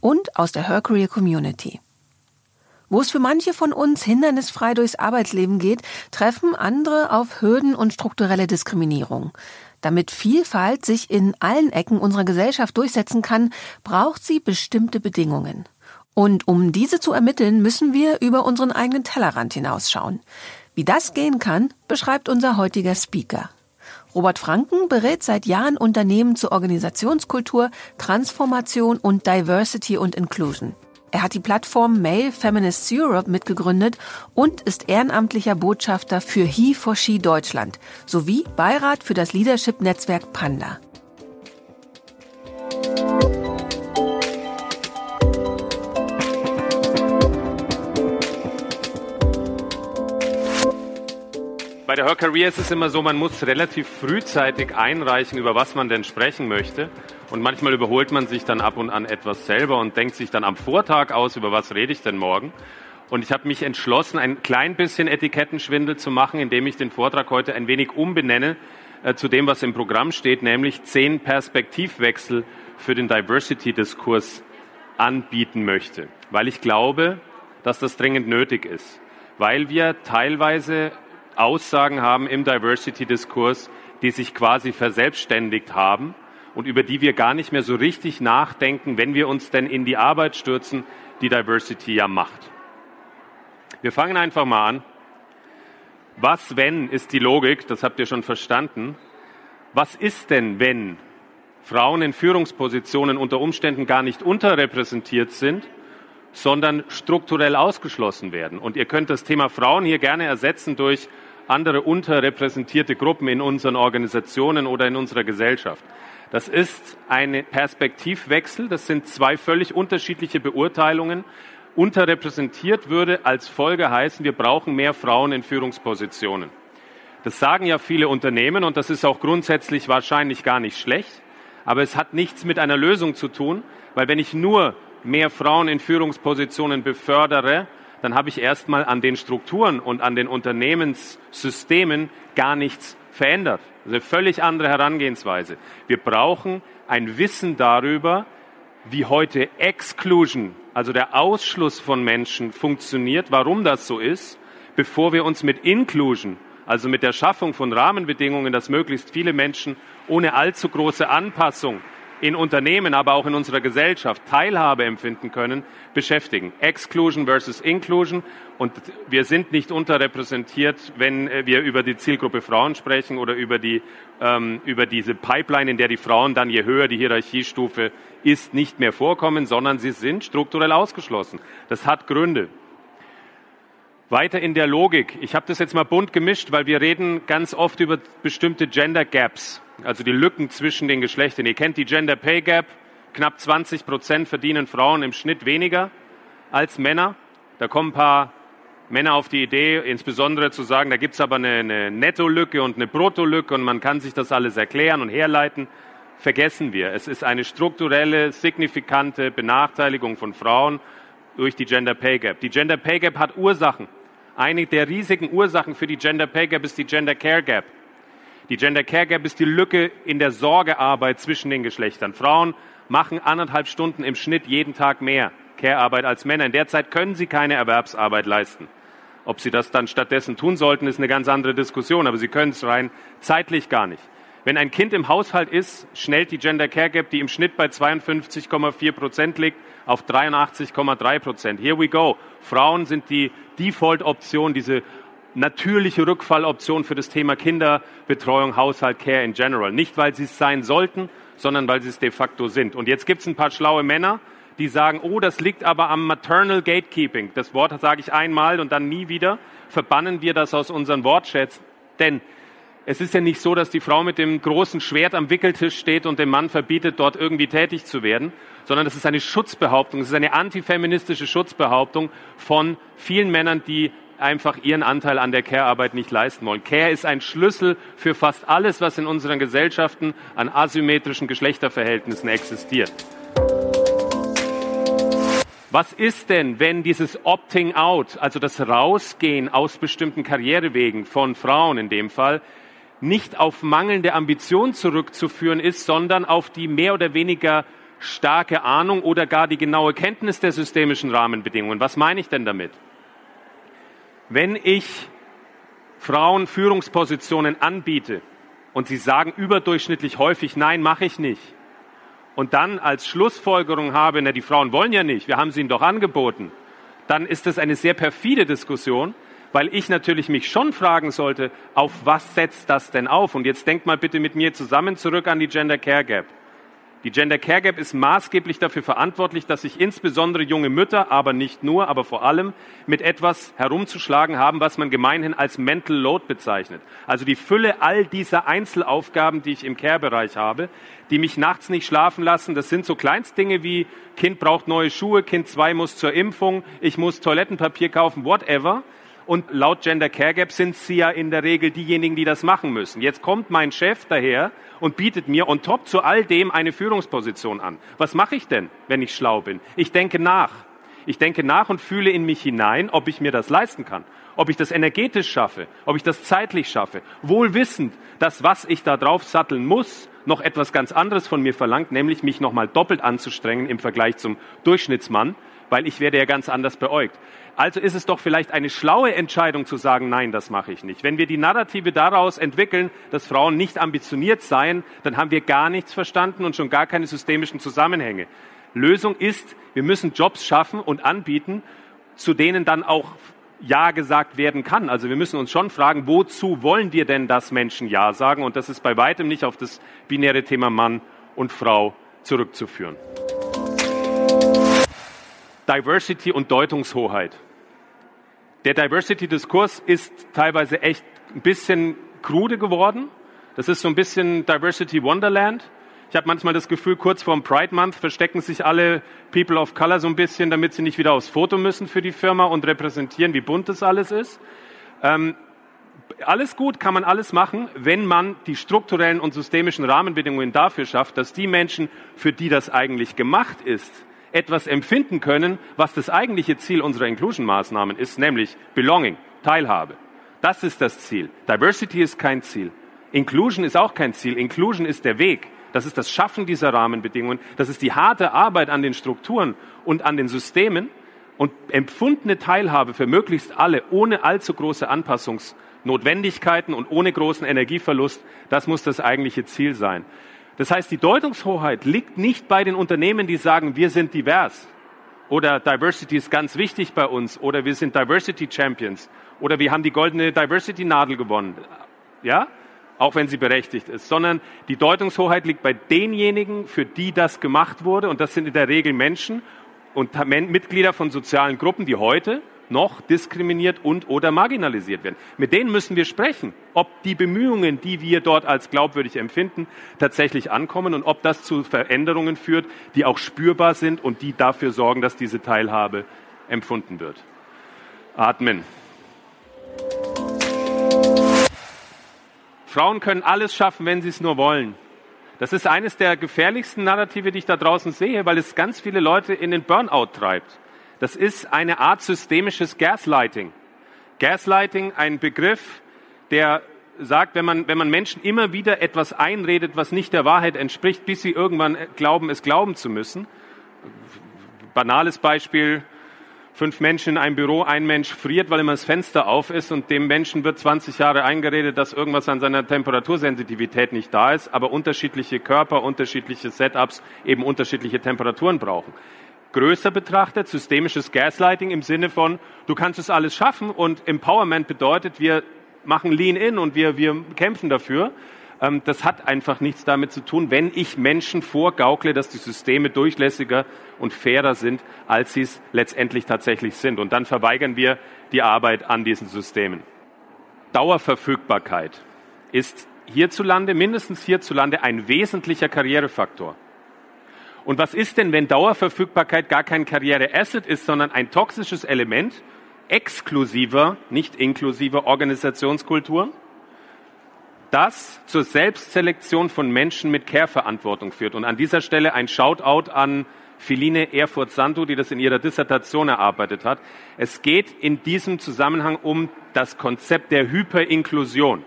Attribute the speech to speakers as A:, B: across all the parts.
A: und aus der Her Career Community. Wo es für manche von uns hindernisfrei durchs Arbeitsleben geht, treffen andere auf Hürden und strukturelle Diskriminierung. Damit Vielfalt sich in allen Ecken unserer Gesellschaft durchsetzen kann, braucht sie bestimmte Bedingungen. Und um diese zu ermitteln, müssen wir über unseren eigenen Tellerrand hinausschauen. Wie das gehen kann, beschreibt unser heutiger Speaker. Robert Franken berät seit Jahren Unternehmen zur Organisationskultur, Transformation und Diversity und Inclusion. Er hat die Plattform Male Feminists Europe mitgegründet und ist ehrenamtlicher Botschafter für He for She Deutschland sowie Beirat für das Leadership-Netzwerk Panda.
B: Der Her Career ist es immer so, man muss relativ frühzeitig einreichen, über was man denn sprechen möchte. Und manchmal überholt man sich dann ab und an etwas selber und denkt sich dann am Vortag aus, über was rede ich denn morgen. Und ich habe mich entschlossen, ein klein bisschen Etikettenschwindel zu machen, indem ich den Vortrag heute ein wenig umbenenne äh, zu dem, was im Programm steht, nämlich zehn Perspektivwechsel für den Diversity-Diskurs anbieten möchte. Weil ich glaube, dass das dringend nötig ist. Weil wir teilweise Aussagen haben im Diversity-Diskurs, die sich quasi verselbstständigt haben und über die wir gar nicht mehr so richtig nachdenken, wenn wir uns denn in die Arbeit stürzen, die Diversity ja macht. Wir fangen einfach mal an. Was, wenn, ist die Logik, das habt ihr schon verstanden. Was ist denn, wenn Frauen in Führungspositionen unter Umständen gar nicht unterrepräsentiert sind, sondern strukturell ausgeschlossen werden? Und ihr könnt das Thema Frauen hier gerne ersetzen durch andere unterrepräsentierte Gruppen in unseren Organisationen oder in unserer Gesellschaft. Das ist ein Perspektivwechsel. Das sind zwei völlig unterschiedliche Beurteilungen. Unterrepräsentiert würde als Folge heißen, wir brauchen mehr Frauen in Führungspositionen. Das sagen ja viele Unternehmen und das ist auch grundsätzlich wahrscheinlich gar nicht schlecht. Aber es hat nichts mit einer Lösung zu tun, weil wenn ich nur mehr Frauen in Führungspositionen befördere, dann habe ich erstmal an den Strukturen und an den Unternehmenssystemen gar nichts verändert. Also eine völlig andere Herangehensweise. Wir brauchen ein Wissen darüber, wie heute Exclusion, also der Ausschluss von Menschen funktioniert, warum das so ist, bevor wir uns mit Inclusion, also mit der Schaffung von Rahmenbedingungen, dass möglichst viele Menschen ohne allzu große Anpassung in Unternehmen, aber auch in unserer Gesellschaft Teilhabe empfinden können, beschäftigen. Exclusion versus Inclusion. Und wir sind nicht unterrepräsentiert, wenn äh, wir über die Zielgruppe Frauen sprechen oder über, die, ähm, über diese Pipeline, in der die Frauen dann, je höher die Hierarchiestufe ist, nicht mehr vorkommen, sondern sie sind strukturell ausgeschlossen. Das hat Gründe. Weiter in der Logik. Ich habe das jetzt mal bunt gemischt, weil wir reden ganz oft über bestimmte Gender Gaps also die Lücken zwischen den Geschlechtern. Ihr kennt die Gender Pay Gap. Knapp 20 Prozent verdienen Frauen im Schnitt weniger als Männer. Da kommen ein paar Männer auf die Idee, insbesondere zu sagen, da gibt es aber eine, eine Netto-Lücke und eine Brutto-Lücke und man kann sich das alles erklären und herleiten. Vergessen wir. Es ist eine strukturelle, signifikante Benachteiligung von Frauen durch die Gender Pay Gap. Die Gender Pay Gap hat Ursachen. Eine der riesigen Ursachen für die Gender Pay Gap ist die Gender Care Gap. Die Gender Care Gap ist die Lücke in der Sorgearbeit zwischen den Geschlechtern. Frauen machen anderthalb Stunden im Schnitt jeden Tag mehr Care-Arbeit als Männer. In der Zeit können sie keine Erwerbsarbeit leisten. Ob sie das dann stattdessen tun sollten, ist eine ganz andere Diskussion, aber sie können es rein zeitlich gar nicht. Wenn ein Kind im Haushalt ist, schnellt die Gender Care Gap, die im Schnitt bei 52,4 Prozent liegt, auf 83,3 Prozent. Here we go. Frauen sind die Default-Option, diese natürliche Rückfalloption für das Thema Kinderbetreuung, Haushalt, Care in general. Nicht, weil sie es sein sollten, sondern weil sie es de facto sind. Und jetzt gibt es ein paar schlaue Männer, die sagen, oh, das liegt aber am Maternal Gatekeeping. Das Wort sage ich einmal und dann nie wieder. Verbannen wir das aus unseren Wortschätzen. Denn Es ist ja nicht so, dass die Frau mit dem großen Schwert am Wickeltisch steht und dem Mann verbietet, dort irgendwie tätig zu werden, sondern das ist eine Schutzbehauptung, es ist eine antifeministische Schutzbehauptung von vielen Männern, die einfach ihren Anteil an der Care-Arbeit nicht leisten wollen. Care ist ein Schlüssel für fast alles, was in unseren Gesellschaften an asymmetrischen Geschlechterverhältnissen existiert. Was ist denn, wenn dieses Opting out, also das Rausgehen aus bestimmten Karrierewegen von Frauen in dem Fall, nicht auf mangelnde Ambition zurückzuführen ist, sondern auf die mehr oder weniger starke Ahnung oder gar die genaue Kenntnis der systemischen Rahmenbedingungen. Was meine ich denn damit? Wenn ich Frauen Führungspositionen anbiete und sie sagen überdurchschnittlich häufig, nein, mache ich nicht, und dann als Schlussfolgerung habe, na, die Frauen wollen ja nicht, wir haben sie ihnen doch angeboten, dann ist das eine sehr perfide Diskussion, weil ich natürlich mich schon fragen sollte, auf was setzt das denn auf? Und jetzt denkt mal bitte mit mir zusammen zurück an die Gender Care Gap. Die Gender Care Gap ist maßgeblich dafür verantwortlich, dass sich insbesondere junge Mütter, aber nicht nur, aber vor allem mit etwas herumzuschlagen haben, was man gemeinhin als Mental Load bezeichnet. Also die Fülle all dieser Einzelaufgaben, die ich im Care-Bereich habe, die mich nachts nicht schlafen lassen. Das sind so Kleinstdinge wie Kind braucht neue Schuhe, Kind 2 muss zur Impfung, ich muss Toilettenpapier kaufen, whatever. Und laut Gender Care Gap sind sie ja in der Regel diejenigen, die das machen müssen. Jetzt kommt mein Chef daher und bietet mir on top zu all dem eine Führungsposition an. Was mache ich denn, wenn ich schlau bin? Ich denke nach. Ich denke nach und fühle in mich hinein, ob ich mir das leisten kann, ob ich das energetisch schaffe, ob ich das zeitlich schaffe. Wohl wissend, dass was ich da drauf satteln muss, noch etwas ganz anderes von mir verlangt, nämlich mich nochmal doppelt anzustrengen im Vergleich zum Durchschnittsmann, weil ich werde ja ganz anders beäugt. Also ist es doch vielleicht eine schlaue Entscheidung zu sagen, nein, das mache ich nicht. Wenn wir die Narrative daraus entwickeln, dass Frauen nicht ambitioniert seien, dann haben wir gar nichts verstanden und schon gar keine systemischen Zusammenhänge. Lösung ist, wir müssen Jobs schaffen und anbieten, zu denen dann auch Ja gesagt werden kann. Also wir müssen uns schon fragen, wozu wollen wir denn, dass Menschen Ja sagen? Und das ist bei weitem nicht auf das binäre Thema Mann und Frau zurückzuführen. Diversity und Deutungshoheit. Der Diversity-Diskurs ist teilweise echt ein bisschen krude geworden. Das ist so ein bisschen Diversity Wonderland. Ich habe manchmal das Gefühl, kurz vorm Pride Month verstecken sich alle People of Color so ein bisschen, damit sie nicht wieder aufs Foto müssen für die Firma und repräsentieren, wie bunt das alles ist. Ähm, alles gut, kann man alles machen, wenn man die strukturellen und systemischen Rahmenbedingungen dafür schafft, dass die Menschen, für die das eigentlich gemacht ist, etwas empfinden können, was das eigentliche Ziel unserer Inclusion-Maßnahmen ist, nämlich Belonging, Teilhabe. Das ist das Ziel. Diversity ist kein Ziel. Inclusion ist auch kein Ziel. Inclusion ist der Weg. Das ist das Schaffen dieser Rahmenbedingungen. Das ist die harte Arbeit an den Strukturen und an den Systemen und empfundene Teilhabe für möglichst alle ohne allzu große Anpassungsnotwendigkeiten und ohne großen Energieverlust. Das muss das eigentliche Ziel sein. Das heißt, die Deutungshoheit liegt nicht bei den Unternehmen, die sagen, wir sind divers. Oder Diversity ist ganz wichtig bei uns. Oder wir sind Diversity Champions. Oder wir haben die goldene Diversity Nadel gewonnen. Ja? Auch wenn sie berechtigt ist, sondern die Deutungshoheit liegt bei denjenigen, für die das gemacht wurde. Und das sind in der Regel Menschen und Mitglieder von sozialen Gruppen, die heute noch diskriminiert und oder marginalisiert werden. Mit denen müssen wir sprechen, ob die Bemühungen, die wir dort als glaubwürdig empfinden, tatsächlich ankommen und ob das zu Veränderungen führt, die auch spürbar sind und die dafür sorgen, dass diese Teilhabe empfunden wird. Atmen. Frauen können alles schaffen, wenn sie es nur wollen. Das ist eines der gefährlichsten Narrative, die ich da draußen sehe, weil es ganz viele Leute in den Burnout treibt. Das ist eine Art systemisches Gaslighting. Gaslighting, ein Begriff, der sagt, wenn man, wenn man Menschen immer wieder etwas einredet, was nicht der Wahrheit entspricht, bis sie irgendwann glauben, es glauben zu müssen. Banales Beispiel, fünf Menschen in einem Büro, ein Mensch friert, weil immer das Fenster auf ist und dem Menschen wird 20 Jahre eingeredet, dass irgendwas an seiner Temperatursensitivität nicht da ist, aber unterschiedliche Körper, unterschiedliche Setups eben unterschiedliche Temperaturen brauchen größer betrachtet, systemisches Gaslighting im Sinne von, du kannst es alles schaffen und Empowerment bedeutet, wir machen Lean-In und wir, wir kämpfen dafür. Ähm, das hat einfach nichts damit zu tun, wenn ich Menschen vorgaukle, dass die Systeme durchlässiger und fairer sind, als sie es letztendlich tatsächlich sind. Und dann verweigern wir die Arbeit an diesen Systemen. Dauerverfügbarkeit ist hierzulande, mindestens hierzulande, ein wesentlicher Karrierefaktor. Und was ist denn, wenn Dauerverfügbarkeit gar kein Karriereasset ist, sondern ein toxisches Element exklusiver, nicht inklusiver Organisationskulturen? das zur Selbstselektion von Menschen mit Care-Verantwortung führt. Und an dieser Stelle ein Shoutout an Philine Erfurt-Sandu, die das in ihrer Dissertation erarbeitet hat. Es geht in diesem Zusammenhang um das Konzept der Hyperinklusion.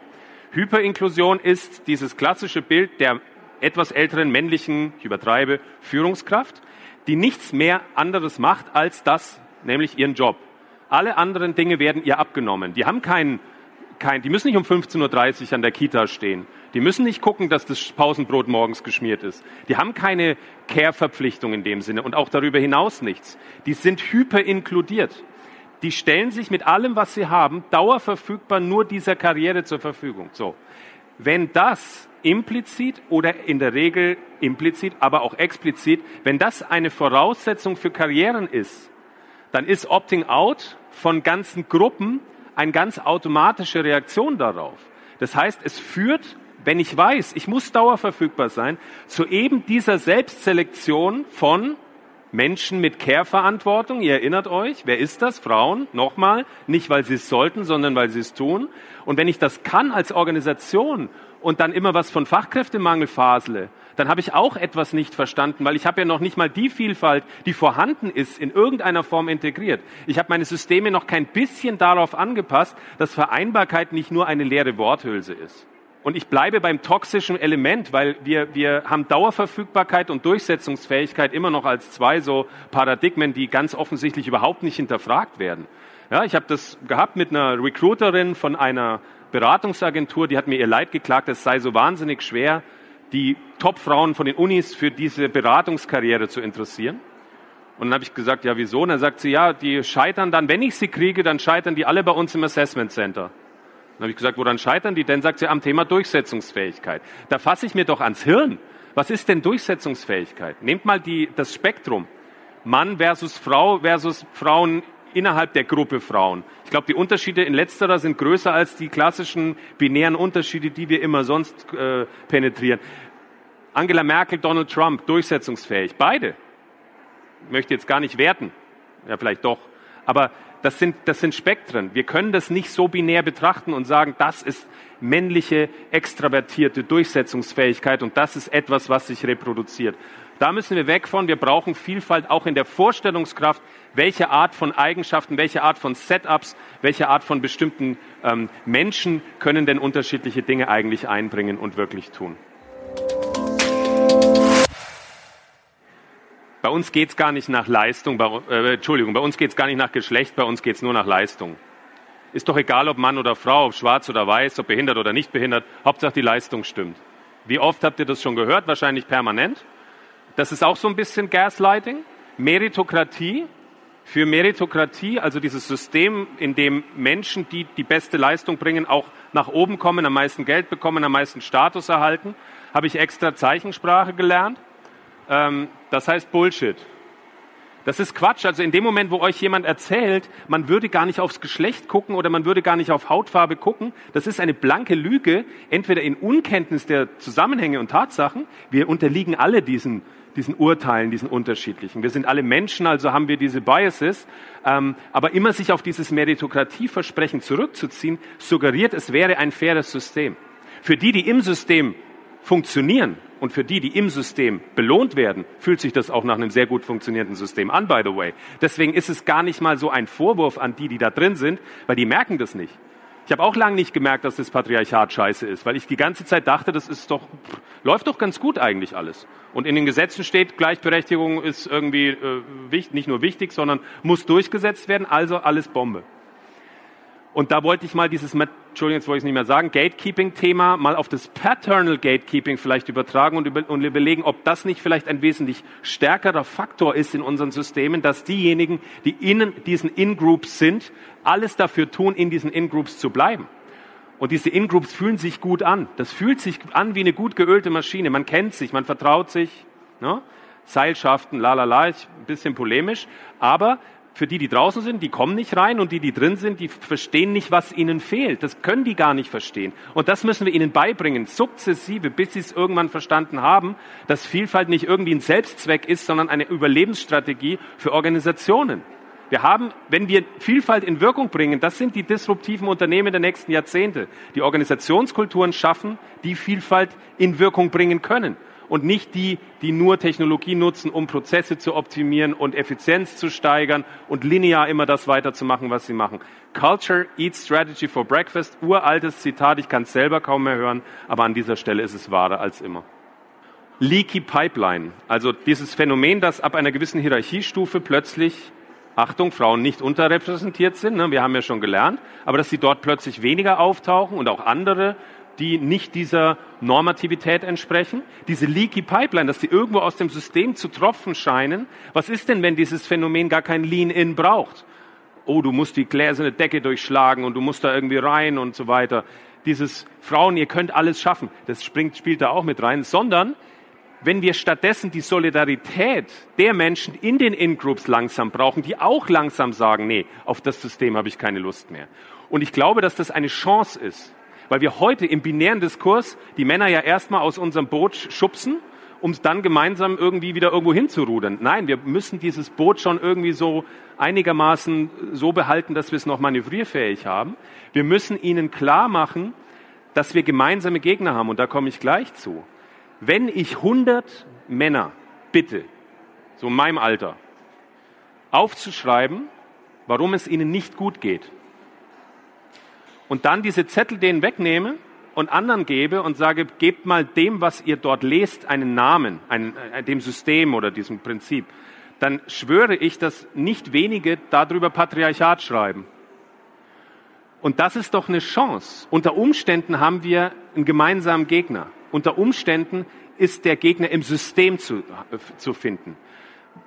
B: Hyperinklusion ist dieses klassische Bild der etwas älteren männlichen, ich übertreibe, Führungskraft, die nichts mehr anderes macht als das, nämlich ihren Job. Alle anderen Dinge werden ihr abgenommen. Die haben keinen kein, die müssen nicht um 15.30 Uhr an der Kita stehen. Die müssen nicht gucken, dass das Pausenbrot morgens geschmiert ist. Die haben keine Care-Verpflichtung in dem Sinne und auch darüber hinaus nichts. Die sind hyperinkludiert. Die stellen sich mit allem, was sie haben, dauerverfügbar nur dieser Karriere zur Verfügung. So. Wenn das implizit oder in der Regel implizit, aber auch explizit, wenn das eine Voraussetzung für Karrieren ist, dann ist Opting Out von ganzen Gruppen eine ganz automatische Reaktion darauf. Das heißt, es führt, wenn ich weiß, ich muss dauerverfügbar sein, zu eben dieser Selbstselektion von Menschen mit Care-Verantwortung. Ihr erinnert euch, wer ist das? Frauen, nochmal, nicht weil sie es sollten, sondern weil sie es tun. Und wenn ich das kann als Organisation und dann immer was von Fachkräftemangel fasele, dann habe ich auch etwas nicht verstanden, weil ich habe ja noch nicht mal die Vielfalt, die vorhanden ist, in irgendeiner Form integriert. Ich habe meine Systeme noch kein bisschen darauf angepasst, dass Vereinbarkeit nicht nur eine leere Worthülse ist. Und ich bleibe beim toxischen Element, weil wir, wir haben Dauerverfügbarkeit und Durchsetzungsfähigkeit immer noch als zwei so Paradigmen, die ganz offensichtlich überhaupt nicht hinterfragt werden. Ja, ich habe das gehabt mit einer Recruiterin von einer Beratungsagentur, die hat mir ihr Leid geklagt, es sei so wahnsinnig schwer, die Top-Frauen von den Unis für diese Beratungskarriere zu interessieren. Und dann habe ich gesagt, ja, wieso? Und dann sagt sie, ja, die scheitern dann, wenn ich sie kriege, dann scheitern die alle bei uns im Assessment Center. Dann habe ich gesagt, woran scheitern die denn? Sagt sie, am Thema Durchsetzungsfähigkeit. Da fasse ich mir doch ans Hirn. Was ist denn Durchsetzungsfähigkeit? Nehmt mal die, das Spektrum. Mann versus Frau versus Frauen innerhalb der Gruppe Frauen. Ich glaube, die Unterschiede in letzterer sind größer als die klassischen binären Unterschiede, die wir immer sonst äh, penetrieren. Angela Merkel, Donald Trump, durchsetzungsfähig. Beide. Ich möchte jetzt gar nicht werten. Ja, vielleicht doch. Aber das sind, das sind Spektren. Wir können das nicht so binär betrachten und sagen, das ist männliche, extravertierte Durchsetzungsfähigkeit und das ist etwas, was sich reproduziert. Da müssen wir weg von. Wir brauchen Vielfalt auch in der Vorstellungskraft, welche Art von Eigenschaften, welche Art von Setups, welche Art von bestimmten ähm, Menschen können denn unterschiedliche Dinge eigentlich einbringen und wirklich tun. Bei uns geht es gar nicht nach Leistung, bei, äh, Entschuldigung, bei uns geht es gar nicht nach Geschlecht, bei uns geht es nur nach Leistung. Ist doch egal, ob Mann oder Frau, ob schwarz oder weiß, ob behindert oder nicht behindert, Hauptsache die Leistung stimmt. Wie oft habt ihr das schon gehört? Wahrscheinlich permanent. Das ist auch so ein bisschen Gaslighting. Meritokratie. Für Meritokratie, also dieses System, in dem Menschen, die die beste Leistung bringen, auch nach oben kommen, am meisten Geld bekommen, am meisten Status erhalten, habe ich extra Zeichensprache gelernt. Ähm, das heißt Bullshit. Das ist Quatsch. Also in dem Moment, wo euch jemand erzählt, man würde gar nicht aufs Geschlecht gucken oder man würde gar nicht auf Hautfarbe gucken, das ist eine blanke Lüge, entweder in Unkenntnis der Zusammenhänge und Tatsachen. Wir unterliegen alle diesen, diesen Urteilen, diesen unterschiedlichen. Wir sind alle Menschen, also haben wir diese Biases. Ähm, aber immer sich auf dieses Meritokratieversprechen zurückzuziehen, suggeriert, es wäre ein faires System. Für die, die im System funktionieren und für die, die im System belohnt werden, fühlt sich das auch nach einem sehr gut funktionierenden System an, by the way. Deswegen ist es gar nicht mal so ein Vorwurf an die, die da drin sind, weil die merken das nicht. Ich habe auch lange nicht gemerkt, dass das Patriarchat scheiße ist, weil ich die ganze Zeit dachte, das ist doch, läuft doch ganz gut eigentlich alles. Und in den Gesetzen steht, Gleichberechtigung ist irgendwie äh, wichtig, nicht nur wichtig, sondern muss durchgesetzt werden, also alles Bombe. Und da wollte ich mal dieses, Entschuldigung, jetzt wollte ich es nicht mehr sagen, Gatekeeping-Thema mal auf das Paternal Gatekeeping vielleicht übertragen und, über, und überlegen, ob das nicht vielleicht ein wesentlich stärkerer Faktor ist in unseren Systemen, dass diejenigen, die in diesen In-Groups sind, alles dafür tun, in diesen In-Groups zu bleiben. Und diese In-Groups fühlen sich gut an. Das fühlt sich an wie eine gut geölte Maschine. Man kennt sich, man vertraut sich. Ne? Seilschaften, la la la, ein bisschen polemisch. Aber für die, die draußen sind, die kommen nicht rein und die, die drin sind, die verstehen nicht, was ihnen fehlt. Das können die gar nicht verstehen. Und das müssen wir ihnen beibringen, sukzessive, bis sie es irgendwann verstanden haben, dass Vielfalt nicht irgendwie ein Selbstzweck ist, sondern eine Überlebensstrategie für Organisationen. Wir haben, wenn wir Vielfalt in Wirkung bringen, das sind die disruptiven Unternehmen der nächsten Jahrzehnte, die Organisationskulturen schaffen, die Vielfalt in Wirkung bringen können und nicht die, die nur Technologie nutzen, um Prozesse zu optimieren und Effizienz zu steigern und linear immer das weiterzumachen, was sie machen. Culture eats strategy for breakfast. Uraltes Zitat, ich kann es selber kaum mehr hören, aber an dieser Stelle ist es wahrer als immer. Leaky Pipeline, also dieses Phänomen, dass ab einer gewissen Hierarchiestufe plötzlich Achtung, Frauen nicht unterrepräsentiert sind, ne, wir haben ja schon gelernt, aber dass sie dort plötzlich weniger auftauchen und auch andere die nicht dieser Normativität entsprechen. Diese leaky Pipeline, dass sie irgendwo aus dem System zu tropfen scheinen. Was ist denn, wenn dieses Phänomen gar kein Lean-In braucht? Oh, du musst die gläserne Decke durchschlagen und du musst da irgendwie rein und so weiter. Dieses Frauen, ihr könnt alles schaffen, das springt, spielt da auch mit rein, sondern wenn wir stattdessen die Solidarität der Menschen in den In-Groups langsam brauchen, die auch langsam sagen, nee, auf das System habe ich keine Lust mehr. Und ich glaube, dass das eine Chance ist, weil wir heute im binären Diskurs die Männer ja erstmal aus unserem Boot schubsen, um dann gemeinsam irgendwie wieder irgendwo hinzurudern. Nein, wir müssen dieses Boot schon irgendwie so einigermaßen so behalten, dass wir es noch manövrierfähig haben. Wir müssen ihnen klar machen, dass wir gemeinsame Gegner haben. Und da komme ich gleich zu. Wenn ich 100 Männer bitte, so in meinem Alter, aufzuschreiben, warum es ihnen nicht gut geht, und dann diese Zettel denen wegnehme und anderen gebe und sage, gebt mal dem, was ihr dort lest, einen Namen, einen, äh, dem System oder diesem Prinzip, dann schwöre ich, dass nicht wenige darüber Patriarchat schreiben. Und das ist doch eine Chance. Unter Umständen haben wir einen gemeinsamen Gegner. Unter Umständen ist der Gegner im System zu, äh, zu finden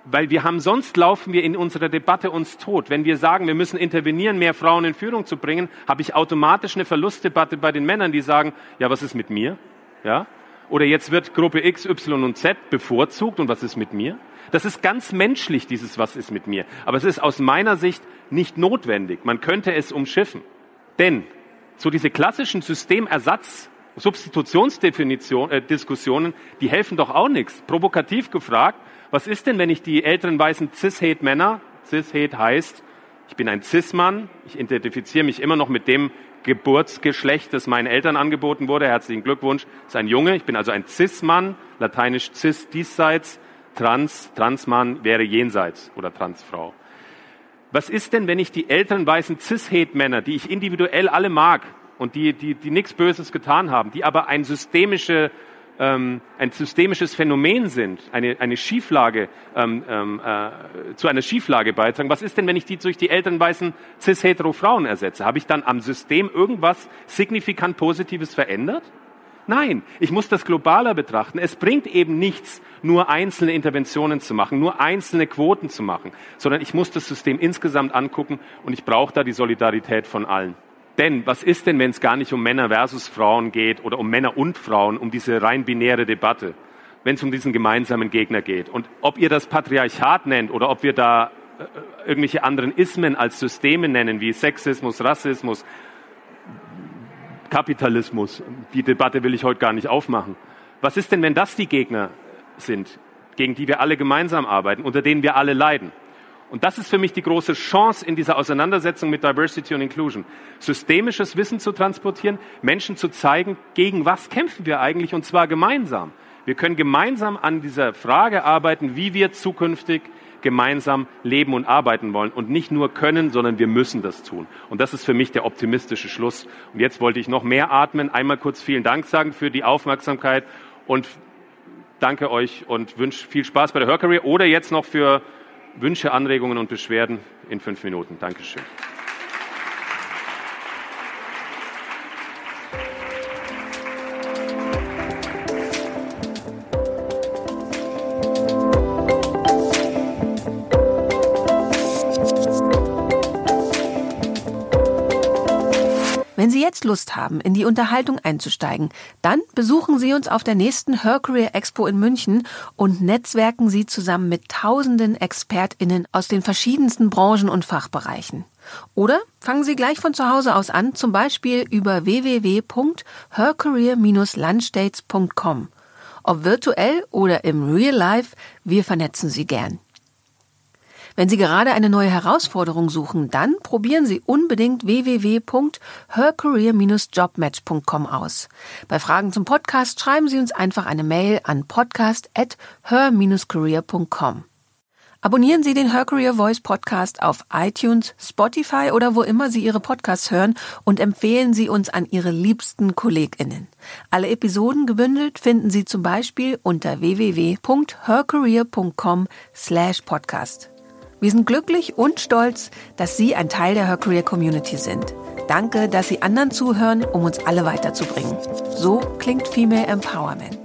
B: weil wir haben sonst laufen wir in unserer Debatte uns tot. Wenn wir sagen, wir müssen intervenieren, mehr Frauen in Führung zu bringen, habe ich automatisch eine Verlustdebatte bei den Männern, die sagen, ja, was ist mit mir? Ja? Oder jetzt wird Gruppe X, Y und Z bevorzugt und was ist mit mir? Das ist ganz menschlich, dieses Was ist mit mir. Aber es ist aus meiner Sicht nicht notwendig. Man könnte es umschiffen. Denn so diese klassischen Systemersatz Substitutionsdiskussionen, äh, die helfen doch auch nichts. Provokativ gefragt, was ist denn, wenn ich die älteren weißen Cis-Hate-Männer, Cis-Hate heißt, ich bin ein Cis-Mann, ich identifiziere mich immer noch mit dem Geburtsgeschlecht, das meinen Eltern angeboten wurde. Herzlichen Glückwunsch, ist ein Junge. Ich bin also ein Cis-Mann, lateinisch Cis diesseits, Trans, Transmann wäre jenseits oder Transfrau. Was ist denn, wenn ich die älteren weißen Cis-Hate-Männer, die ich individuell alle mag und die, die, die nichts Böses getan haben, die aber eine systemische ähm, ein systemisches Phänomen sind, eine, eine Schieflage, ähm, ähm, äh, zu einer Schieflage beitragen. Was ist denn, wenn ich die durch die älteren weißen cis-hetero-Frauen ersetze? Habe ich dann am System irgendwas signifikant Positives verändert? Nein, ich muss das globaler betrachten. Es bringt eben nichts, nur einzelne Interventionen zu machen, nur einzelne Quoten zu machen, sondern ich muss das System insgesamt angucken und ich brauche da die Solidarität von allen. Denn was ist denn, wenn es gar nicht um Männer versus Frauen geht oder um Männer und Frauen, um diese rein binäre Debatte, wenn es um diesen gemeinsamen Gegner geht? Und ob ihr das Patriarchat nennt oder ob wir da äh, irgendwelche anderen Ismen als Systeme nennen, wie Sexismus, Rassismus, Kapitalismus, die Debatte will ich heute gar nicht aufmachen. Was ist denn, wenn das die Gegner sind, gegen die wir alle gemeinsam arbeiten, unter denen wir alle leiden? Und das ist für mich die große Chance in dieser Auseinandersetzung mit Diversity und Inclusion. Systemisches Wissen zu transportieren, Menschen zu zeigen, gegen was kämpfen wir eigentlich und zwar gemeinsam. Wir können gemeinsam an dieser Frage arbeiten, wie wir zukünftig gemeinsam leben und arbeiten wollen und nicht nur können, sondern wir müssen das tun. Und das ist für mich der optimistische Schluss. Und jetzt wollte ich noch mehr atmen, einmal kurz vielen Dank sagen für die Aufmerksamkeit und danke euch und wünsche viel Spaß bei der Hörkarriere oder jetzt noch für Wünsche, Anregungen und Beschwerden in fünf Minuten. Dankeschön.
A: Sie jetzt Lust haben, in die Unterhaltung einzusteigen, dann besuchen Sie uns auf der nächsten Her Career Expo in München und netzwerken Sie zusammen mit tausenden ExpertInnen aus den verschiedensten Branchen und Fachbereichen. Oder fangen Sie gleich von zu Hause aus an, zum Beispiel über www.hercareer-landstates.com. Ob virtuell oder im Real Life, wir vernetzen Sie gern. Wenn Sie gerade eine neue Herausforderung suchen, dann probieren Sie unbedingt www.hercareer-jobmatch.com aus. Bei Fragen zum Podcast schreiben Sie uns einfach eine Mail an podcast@her-career.com. Abonnieren Sie den Her Career Voice Podcast auf iTunes, Spotify oder wo immer Sie Ihre Podcasts hören und empfehlen Sie uns an Ihre liebsten KollegInnen. Alle Episoden gebündelt finden Sie zum Beispiel unter www.hercareer.com slash podcast. Wir sind glücklich und stolz, dass Sie ein Teil der Her Career Community sind. Danke, dass Sie anderen zuhören, um uns alle weiterzubringen. So klingt Female Empowerment.